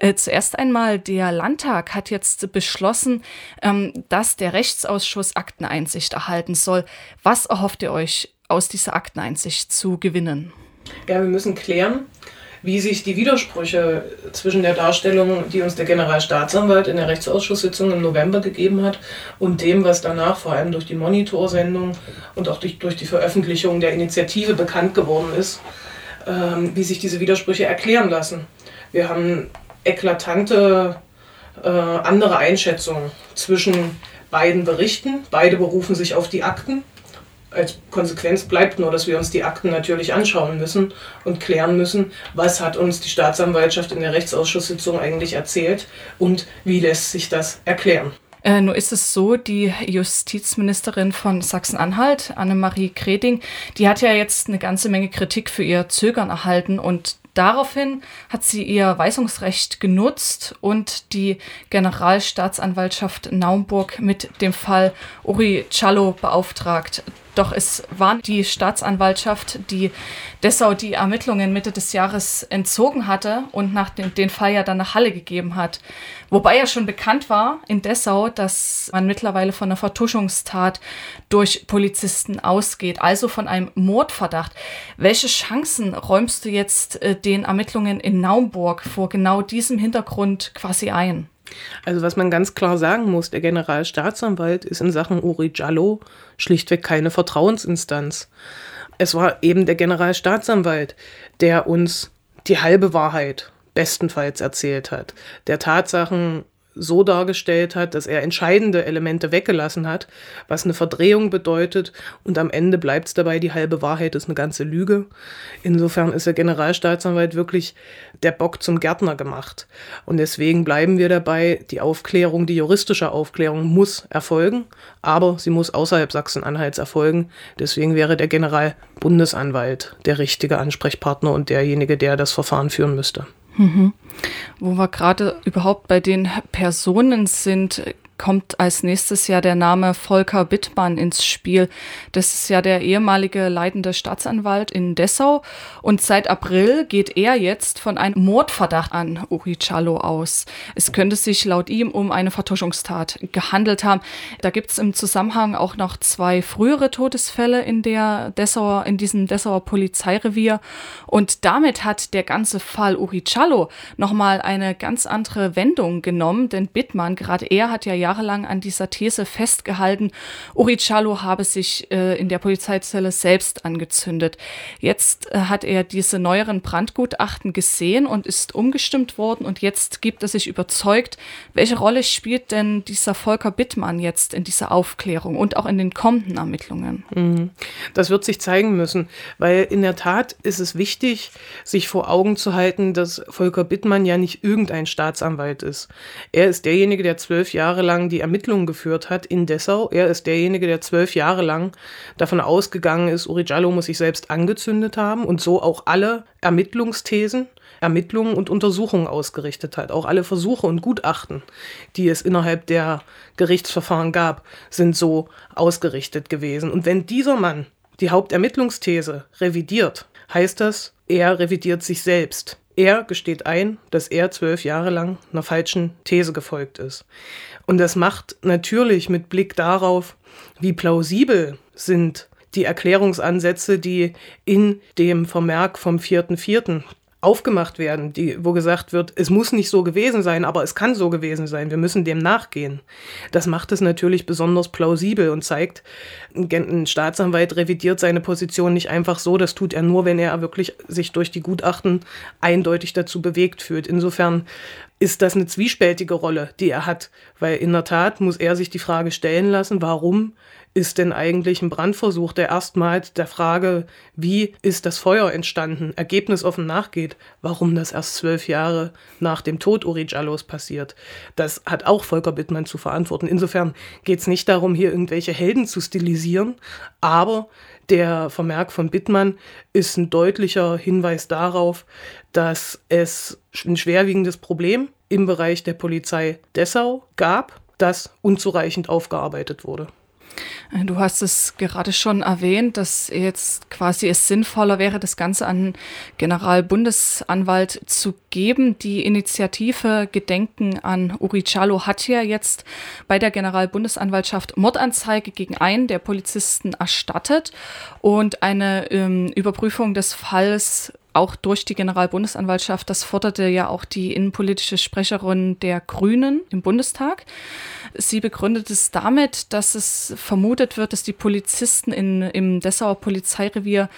Äh, zuerst einmal, der Landtag hat jetzt beschlossen, ähm, dass der Rechtsausschuss Akteneinsicht erhalten soll. Was erhofft ihr euch aus dieser Akteneinsicht zu gewinnen? Ja, wir müssen klären, wie sich die Widersprüche zwischen der Darstellung, die uns der Generalstaatsanwalt in der Rechtsausschusssitzung im November gegeben hat, und dem, was danach vor allem durch die Monitorsendung und auch durch, durch die Veröffentlichung der Initiative bekannt geworden ist, ähm, wie sich diese Widersprüche erklären lassen. Wir haben eklatante äh, andere Einschätzungen zwischen beiden Berichten. Beide berufen sich auf die Akten als Konsequenz bleibt nur, dass wir uns die Akten natürlich anschauen müssen und klären müssen, was hat uns die Staatsanwaltschaft in der Rechtsausschusssitzung eigentlich erzählt und wie lässt sich das erklären. Äh, nur ist es so, die Justizministerin von Sachsen-Anhalt, Annemarie Kreding, die hat ja jetzt eine ganze Menge Kritik für ihr Zögern erhalten und Daraufhin hat sie ihr Weisungsrecht genutzt und die Generalstaatsanwaltschaft Naumburg mit dem Fall Uri Cialo beauftragt. Doch es war die Staatsanwaltschaft, die Dessau die Ermittlungen Mitte des Jahres entzogen hatte und nach den, den Fall ja dann nach Halle gegeben hat. Wobei ja schon bekannt war in Dessau, dass man mittlerweile von einer Vertuschungstat durch Polizisten ausgeht, also von einem Mordverdacht. Welche Chancen räumst du jetzt äh, den Ermittlungen in Naumburg vor genau diesem Hintergrund quasi ein? Also was man ganz klar sagen muss, der Generalstaatsanwalt ist in Sachen Uri Giallo schlichtweg keine Vertrauensinstanz. Es war eben der Generalstaatsanwalt, der uns die halbe Wahrheit bestenfalls erzählt hat, der Tatsachen so dargestellt hat, dass er entscheidende Elemente weggelassen hat, was eine Verdrehung bedeutet. Und am Ende bleibt es dabei, die halbe Wahrheit ist eine ganze Lüge. Insofern ist der Generalstaatsanwalt wirklich der Bock zum Gärtner gemacht. Und deswegen bleiben wir dabei, die Aufklärung, die juristische Aufklärung muss erfolgen, aber sie muss außerhalb Sachsen-Anhalts erfolgen. Deswegen wäre der Generalbundesanwalt der richtige Ansprechpartner und derjenige, der das Verfahren führen müsste. Mhm. Wo wir gerade überhaupt bei den Personen sind, kommt als nächstes ja der Name Volker Bittmann ins Spiel. Das ist ja der ehemalige leitende Staatsanwalt in Dessau und seit April geht er jetzt von einem Mordverdacht an Uri Cialo aus. Es könnte sich laut ihm um eine Vertuschungstat gehandelt haben. Da gibt es im Zusammenhang auch noch zwei frühere Todesfälle in der Dessauer, in diesem Dessauer Polizeirevier und damit hat der ganze Fall Uri Cialo nochmal eine ganz andere Wendung genommen, denn Bittmann, gerade er hat ja jahrelang an dieser These festgehalten, Uri Chalo habe sich äh, in der Polizeizelle selbst angezündet. Jetzt äh, hat er diese neueren Brandgutachten gesehen und ist umgestimmt worden und jetzt gibt er sich überzeugt, welche Rolle spielt denn dieser Volker Bittmann jetzt in dieser Aufklärung und auch in den kommenden Ermittlungen? Mhm. Das wird sich zeigen müssen, weil in der Tat ist es wichtig, sich vor Augen zu halten, dass Volker Bittmann ja nicht irgendein Staatsanwalt ist. Er ist derjenige, der zwölf Jahre lang lang die Ermittlungen geführt hat in Dessau. Er ist derjenige, der zwölf Jahre lang davon ausgegangen ist, Uri Giallo muss sich selbst angezündet haben und so auch alle Ermittlungsthesen, Ermittlungen und Untersuchungen ausgerichtet hat. Auch alle Versuche und Gutachten, die es innerhalb der Gerichtsverfahren gab, sind so ausgerichtet gewesen. Und wenn dieser Mann die Hauptermittlungsthese revidiert, heißt das, er revidiert sich selbst. Er gesteht ein, dass er zwölf Jahre lang einer falschen These gefolgt ist. Und das macht natürlich mit Blick darauf, wie plausibel sind die Erklärungsansätze, die in dem Vermerk vom 4.4 aufgemacht werden, die, wo gesagt wird, es muss nicht so gewesen sein, aber es kann so gewesen sein, wir müssen dem nachgehen. Das macht es natürlich besonders plausibel und zeigt, ein Staatsanwalt revidiert seine Position nicht einfach so, das tut er nur, wenn er wirklich sich durch die Gutachten eindeutig dazu bewegt fühlt. Insofern ist das eine zwiespältige Rolle, die er hat, weil in der Tat muss er sich die Frage stellen lassen, warum ist denn eigentlich ein Brandversuch, der erstmals der Frage, wie ist das Feuer entstanden, ergebnisoffen nachgeht, warum das erst zwölf Jahre nach dem Tod Uri Jallos passiert. Das hat auch Volker Bittmann zu verantworten. Insofern geht es nicht darum, hier irgendwelche Helden zu stilisieren, aber der Vermerk von Bittmann ist ein deutlicher Hinweis darauf, dass es ein schwerwiegendes Problem im Bereich der Polizei Dessau gab, das unzureichend aufgearbeitet wurde. Du hast es gerade schon erwähnt, dass jetzt quasi es sinnvoller wäre, das Ganze an Generalbundesanwalt zu geben. Die Initiative Gedenken an Uri Chalo hat ja jetzt bei der Generalbundesanwaltschaft Mordanzeige gegen einen der Polizisten erstattet und eine ähm, Überprüfung des Falls auch durch die Generalbundesanwaltschaft. Das forderte ja auch die innenpolitische Sprecherin der Grünen im Bundestag. Sie begründet es damit, dass es vermutet wird, dass die Polizisten in, im Dessauer Polizeirevier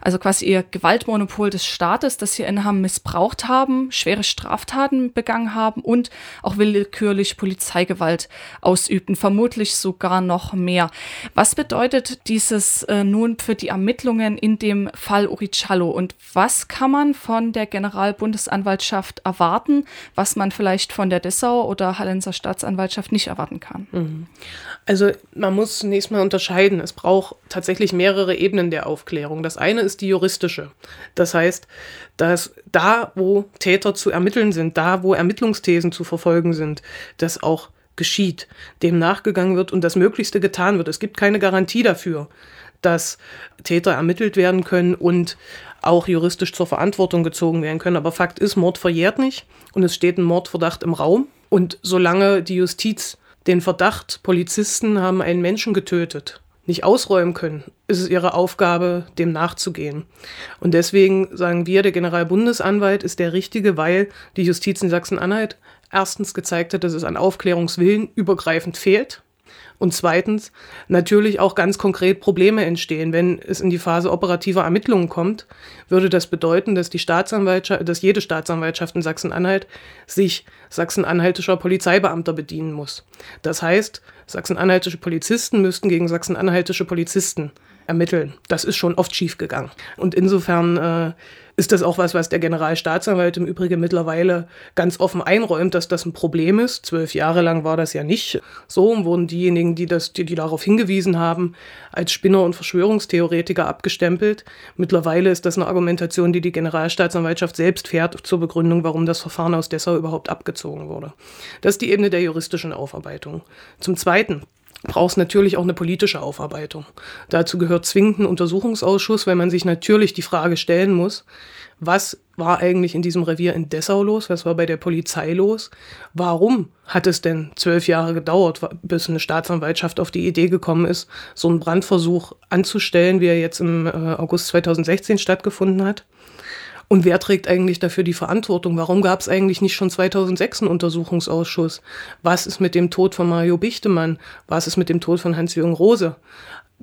also quasi ihr Gewaltmonopol des Staates, das sie innehaben, missbraucht haben, schwere Straftaten begangen haben und auch willkürlich Polizeigewalt ausübten, vermutlich sogar noch mehr. Was bedeutet dieses äh, nun für die Ermittlungen in dem Fall Urichallo und was kann man von der Generalbundesanwaltschaft erwarten, was man vielleicht von der Dessau oder Hallenser Staatsanwaltschaft nicht erwarten kann? Mhm. Also man muss zunächst mal unterscheiden. Es braucht tatsächlich mehrere Ebenen der Aufklärung. Das eine ist die juristische. Das heißt, dass da, wo Täter zu ermitteln sind, da, wo Ermittlungsthesen zu verfolgen sind, das auch geschieht, dem nachgegangen wird und das Möglichste getan wird. Es gibt keine Garantie dafür, dass Täter ermittelt werden können und auch juristisch zur Verantwortung gezogen werden können. Aber Fakt ist, Mord verjährt nicht und es steht ein Mordverdacht im Raum. Und solange die Justiz den Verdacht, Polizisten haben einen Menschen getötet, nicht ausräumen können, ist es ihre Aufgabe, dem nachzugehen. Und deswegen sagen wir, der Generalbundesanwalt ist der Richtige, weil die Justiz in Sachsen-Anhalt erstens gezeigt hat, dass es an Aufklärungswillen übergreifend fehlt. Und zweitens natürlich auch ganz konkret Probleme entstehen. Wenn es in die Phase operativer Ermittlungen kommt, würde das bedeuten, dass die Staatsanwaltschaft, dass jede Staatsanwaltschaft in Sachsen-Anhalt sich sachsen-anhaltischer Polizeibeamter bedienen muss. Das heißt, sachsen-anhaltische Polizisten müssten gegen sachsen-anhaltische Polizisten ermitteln. Das ist schon oft schiefgegangen. Und insofern äh, ist das auch was, was der Generalstaatsanwalt im Übrigen mittlerweile ganz offen einräumt, dass das ein Problem ist. Zwölf Jahre lang war das ja nicht so wurden diejenigen, die, das, die, die darauf hingewiesen haben, als Spinner und Verschwörungstheoretiker abgestempelt. Mittlerweile ist das eine Argumentation, die die Generalstaatsanwaltschaft selbst fährt zur Begründung, warum das Verfahren aus Dessau überhaupt abgezogen wurde. Das ist die Ebene der juristischen Aufarbeitung. Zum Zweiten braucht es natürlich auch eine politische Aufarbeitung. Dazu gehört zwingend ein Untersuchungsausschuss, weil man sich natürlich die Frage stellen muss, was war eigentlich in diesem Revier in Dessau los? Was war bei der Polizei los? Warum hat es denn zwölf Jahre gedauert, bis eine Staatsanwaltschaft auf die Idee gekommen ist, so einen Brandversuch anzustellen, wie er jetzt im äh, August 2016 stattgefunden hat? Und wer trägt eigentlich dafür die Verantwortung? Warum gab es eigentlich nicht schon 2006 einen Untersuchungsausschuss? Was ist mit dem Tod von Mario Bichtemann? Was ist mit dem Tod von Hans-Jürgen Rose?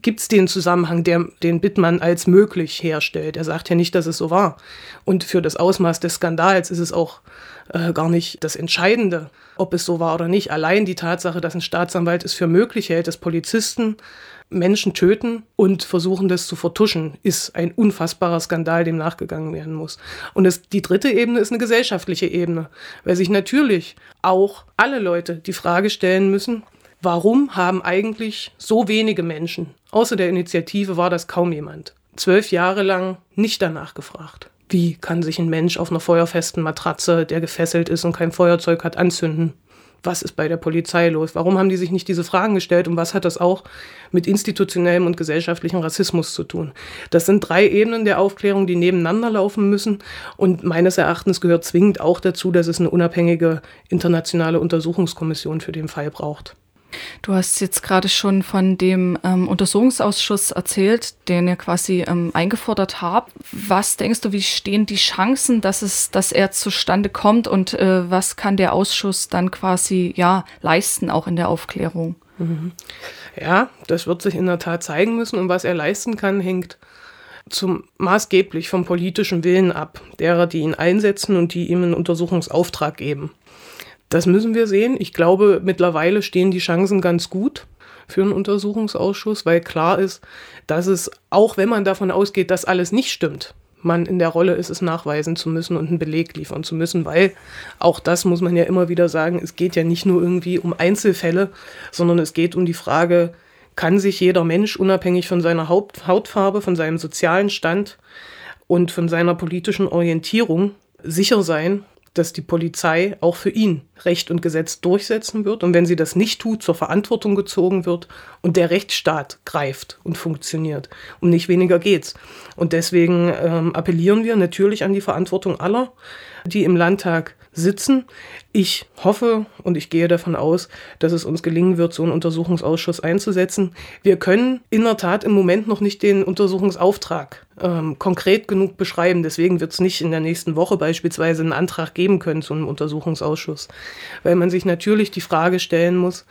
Gibt es den Zusammenhang, der den Bittmann als möglich herstellt? Er sagt ja nicht, dass es so war. Und für das Ausmaß des Skandals ist es auch äh, gar nicht das Entscheidende, ob es so war oder nicht. Allein die Tatsache, dass ein Staatsanwalt es für möglich hält, dass Polizisten Menschen töten und versuchen, das zu vertuschen, ist ein unfassbarer Skandal, dem nachgegangen werden muss. Und das, die dritte Ebene ist eine gesellschaftliche Ebene, weil sich natürlich auch alle Leute die Frage stellen müssen, warum haben eigentlich so wenige Menschen, außer der Initiative war das kaum jemand, zwölf Jahre lang nicht danach gefragt. Wie kann sich ein Mensch auf einer feuerfesten Matratze, der gefesselt ist und kein Feuerzeug hat, anzünden? was ist bei der Polizei los? Warum haben die sich nicht diese Fragen gestellt und was hat das auch mit institutionellem und gesellschaftlichem Rassismus zu tun? Das sind drei Ebenen der Aufklärung, die nebeneinander laufen müssen und meines Erachtens gehört zwingend auch dazu, dass es eine unabhängige internationale Untersuchungskommission für den Fall braucht. Du hast jetzt gerade schon von dem ähm, Untersuchungsausschuss erzählt, den ihr quasi ähm, eingefordert habt. Was denkst du, wie stehen die Chancen, dass es, dass er zustande kommt und äh, was kann der Ausschuss dann quasi ja leisten, auch in der Aufklärung? Mhm. Ja, das wird sich in der Tat zeigen müssen und was er leisten kann, hängt zum maßgeblich vom politischen Willen ab, derer, die ihn einsetzen und die ihm einen Untersuchungsauftrag geben. Das müssen wir sehen. Ich glaube, mittlerweile stehen die Chancen ganz gut für einen Untersuchungsausschuss, weil klar ist, dass es, auch wenn man davon ausgeht, dass alles nicht stimmt, man in der Rolle ist, es nachweisen zu müssen und einen Beleg liefern zu müssen, weil auch das muss man ja immer wieder sagen, es geht ja nicht nur irgendwie um Einzelfälle, sondern es geht um die Frage, kann sich jeder Mensch unabhängig von seiner Haut Hautfarbe, von seinem sozialen Stand und von seiner politischen Orientierung sicher sein, dass die Polizei auch für ihn Recht und Gesetz durchsetzen wird und wenn sie das nicht tut, zur Verantwortung gezogen wird und der Rechtsstaat greift und funktioniert. Um nicht weniger geht's. Und deswegen ähm, appellieren wir natürlich an die Verantwortung aller, die im Landtag sitzen. Ich hoffe und ich gehe davon aus, dass es uns gelingen wird, so einen Untersuchungsausschuss einzusetzen. Wir können in der Tat im Moment noch nicht den Untersuchungsauftrag ähm, konkret genug beschreiben. Deswegen wird es nicht in der nächsten Woche beispielsweise einen Antrag geben können zu einem Untersuchungsausschuss, weil man sich natürlich die Frage stellen muss,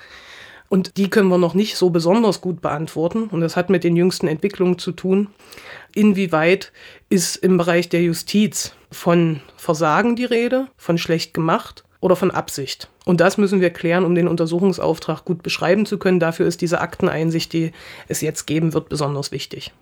und die können wir noch nicht so besonders gut beantworten. Und das hat mit den jüngsten Entwicklungen zu tun. Inwieweit ist im Bereich der Justiz von Versagen die Rede, von schlecht gemacht oder von Absicht? Und das müssen wir klären, um den Untersuchungsauftrag gut beschreiben zu können. Dafür ist diese Akteneinsicht, die es jetzt geben wird, besonders wichtig.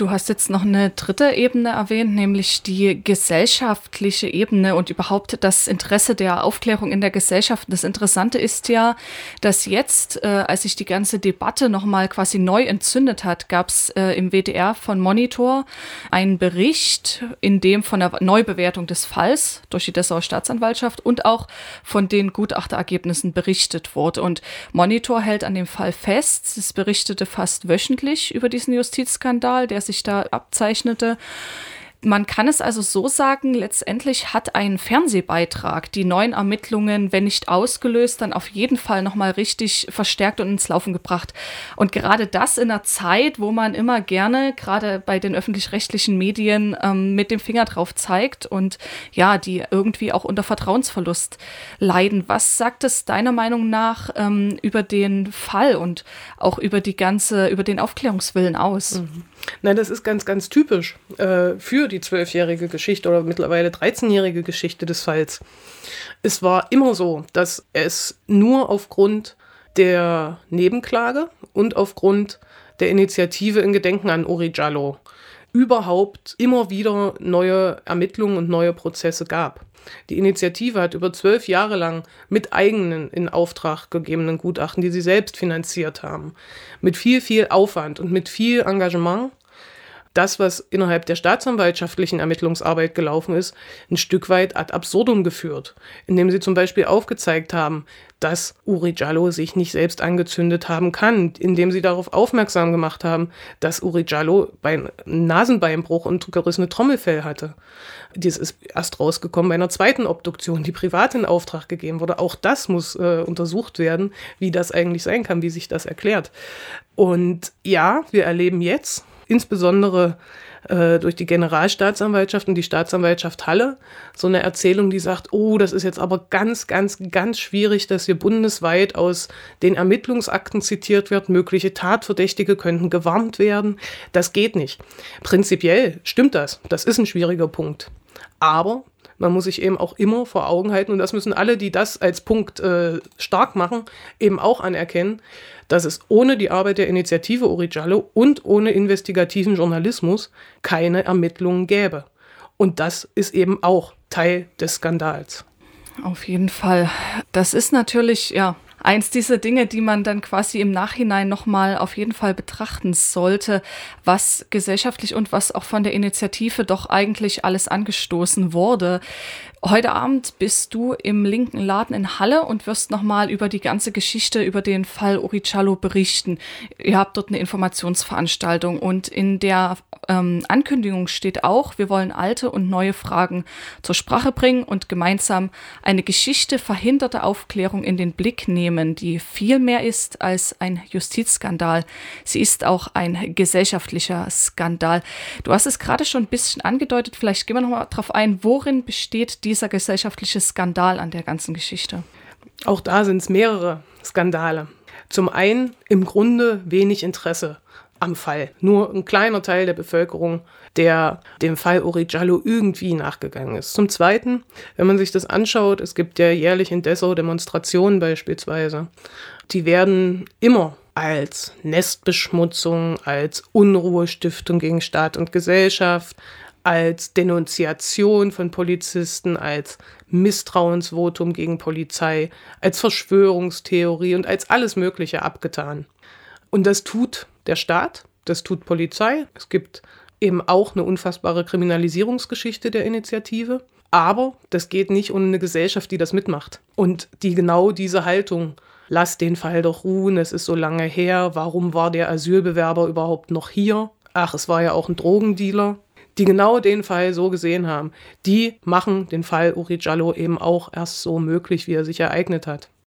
Du hast jetzt noch eine dritte Ebene erwähnt, nämlich die gesellschaftliche Ebene und überhaupt das Interesse der Aufklärung in der Gesellschaft. Das Interessante ist ja, dass jetzt, äh, als sich die ganze Debatte nochmal quasi neu entzündet hat, gab es äh, im WDR von Monitor einen Bericht, in dem von der Neubewertung des Falls durch die Dessauer Staatsanwaltschaft und auch von den Gutachterergebnissen berichtet wurde. Und Monitor hält an dem Fall fest, es berichtete fast wöchentlich über diesen Justizskandal, der sich da abzeichnete. Man kann es also so sagen, letztendlich hat ein Fernsehbeitrag die neuen Ermittlungen, wenn nicht ausgelöst, dann auf jeden Fall nochmal richtig verstärkt und ins Laufen gebracht. Und gerade das in einer Zeit, wo man immer gerne, gerade bei den öffentlich-rechtlichen Medien, ähm, mit dem Finger drauf zeigt und ja, die irgendwie auch unter Vertrauensverlust leiden. Was sagt es deiner Meinung nach ähm, über den Fall und auch über die ganze, über den Aufklärungswillen aus? Mhm. Nein, das ist ganz, ganz typisch äh, für die zwölfjährige Geschichte oder mittlerweile 13-jährige Geschichte des Falls. Es war immer so, dass es nur aufgrund der Nebenklage und aufgrund der Initiative in Gedenken an Uri Jallo überhaupt immer wieder neue Ermittlungen und neue Prozesse gab. Die Initiative hat über zwölf Jahre lang mit eigenen in Auftrag gegebenen Gutachten, die sie selbst finanziert haben, mit viel, viel Aufwand und mit viel Engagement das, was innerhalb der staatsanwaltschaftlichen Ermittlungsarbeit gelaufen ist, ein Stück weit ad absurdum geführt, indem sie zum Beispiel aufgezeigt haben, dass Uri Jallo sich nicht selbst angezündet haben kann, indem sie darauf aufmerksam gemacht haben, dass Uri Jallo bei Nasenbeinbruch und gerissene Trommelfell hatte. Dies ist erst rausgekommen bei einer zweiten Obduktion, die privat in Auftrag gegeben wurde. Auch das muss äh, untersucht werden, wie das eigentlich sein kann, wie sich das erklärt. Und ja, wir erleben jetzt, insbesondere äh, durch die Generalstaatsanwaltschaft und die Staatsanwaltschaft Halle so eine Erzählung, die sagt, oh, das ist jetzt aber ganz, ganz, ganz schwierig, dass hier bundesweit aus den Ermittlungsakten zitiert wird, mögliche Tatverdächtige könnten gewarnt werden. Das geht nicht. Prinzipiell stimmt das. Das ist ein schwieriger Punkt. Aber man muss sich eben auch immer vor Augen halten, und das müssen alle, die das als Punkt äh, stark machen, eben auch anerkennen, dass es ohne die Arbeit der Initiative Origiallo und ohne investigativen Journalismus keine Ermittlungen gäbe. Und das ist eben auch Teil des Skandals. Auf jeden Fall. Das ist natürlich, ja, eins dieser Dinge, die man dann quasi im Nachhinein nochmal auf jeden Fall betrachten sollte, was gesellschaftlich und was auch von der Initiative doch eigentlich alles angestoßen wurde. Heute Abend bist du im linken Laden in Halle und wirst nochmal über die ganze Geschichte, über den Fall Orichallo berichten. Ihr habt dort eine Informationsveranstaltung und in der ähm, Ankündigung steht auch, wir wollen alte und neue Fragen zur Sprache bringen und gemeinsam eine Geschichte verhinderter Aufklärung in den Blick nehmen, die viel mehr ist als ein Justizskandal. Sie ist auch ein gesellschaftlicher Skandal. Du hast es gerade schon ein bisschen angedeutet, vielleicht gehen wir nochmal drauf ein, worin besteht dieser gesellschaftliche Skandal an der ganzen Geschichte? Auch da sind es mehrere Skandale. Zum einen im Grunde wenig Interesse am Fall. Nur ein kleiner Teil der Bevölkerung, der dem Fall Uri Jallo irgendwie nachgegangen ist. Zum Zweiten, wenn man sich das anschaut, es gibt ja jährlich in Dessau Demonstrationen beispielsweise. Die werden immer als Nestbeschmutzung, als Unruhestiftung gegen Staat und Gesellschaft, als Denunziation von Polizisten, als Misstrauensvotum gegen Polizei, als Verschwörungstheorie und als alles Mögliche abgetan. Und das tut der Staat, das tut Polizei. Es gibt eben auch eine unfassbare Kriminalisierungsgeschichte der Initiative. Aber das geht nicht ohne eine Gesellschaft, die das mitmacht. Und die genau diese Haltung, lass den Fall doch ruhen, es ist so lange her, warum war der Asylbewerber überhaupt noch hier? Ach, es war ja auch ein Drogendealer. Die genau den Fall so gesehen haben, die machen den Fall Uri Jallo eben auch erst so möglich, wie er sich ereignet hat.